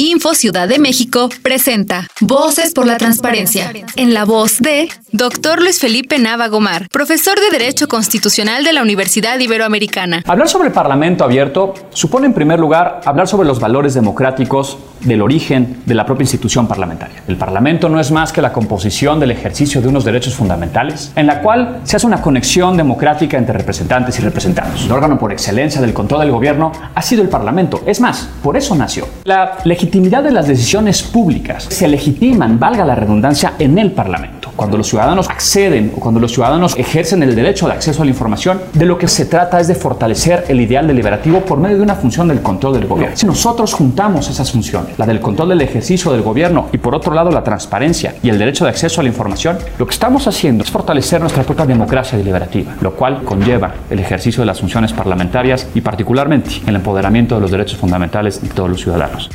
Info Ciudad de México presenta Voces por la Transparencia, en la voz de Dr. Luis Felipe Nava Gomar, profesor de Derecho Constitucional de la Universidad Iberoamericana. Hablar sobre el Parlamento abierto supone en primer lugar hablar sobre los valores democráticos del origen de la propia institución parlamentaria. El Parlamento no es más que la composición del ejercicio de unos derechos fundamentales, en la cual se hace una conexión democrática entre representantes y representados. El órgano por excelencia del control del gobierno ha sido el Parlamento. Es más, por eso nació. La legitimidad de las decisiones públicas se legitiman, valga la redundancia, en el Parlamento. Cuando los ciudadanos acceden o cuando los ciudadanos ejercen el derecho de acceso a la información, de lo que se trata es de fortalecer el ideal deliberativo por medio de una función del control del gobierno. Si nosotros juntamos esas funciones, la del control del ejercicio del gobierno y por otro lado la transparencia y el derecho de acceso a la información, lo que estamos haciendo es fortalecer nuestra propia democracia deliberativa, lo cual conlleva el ejercicio de las funciones parlamentarias y particularmente el empoderamiento de los derechos fundamentales de todos los ciudadanos.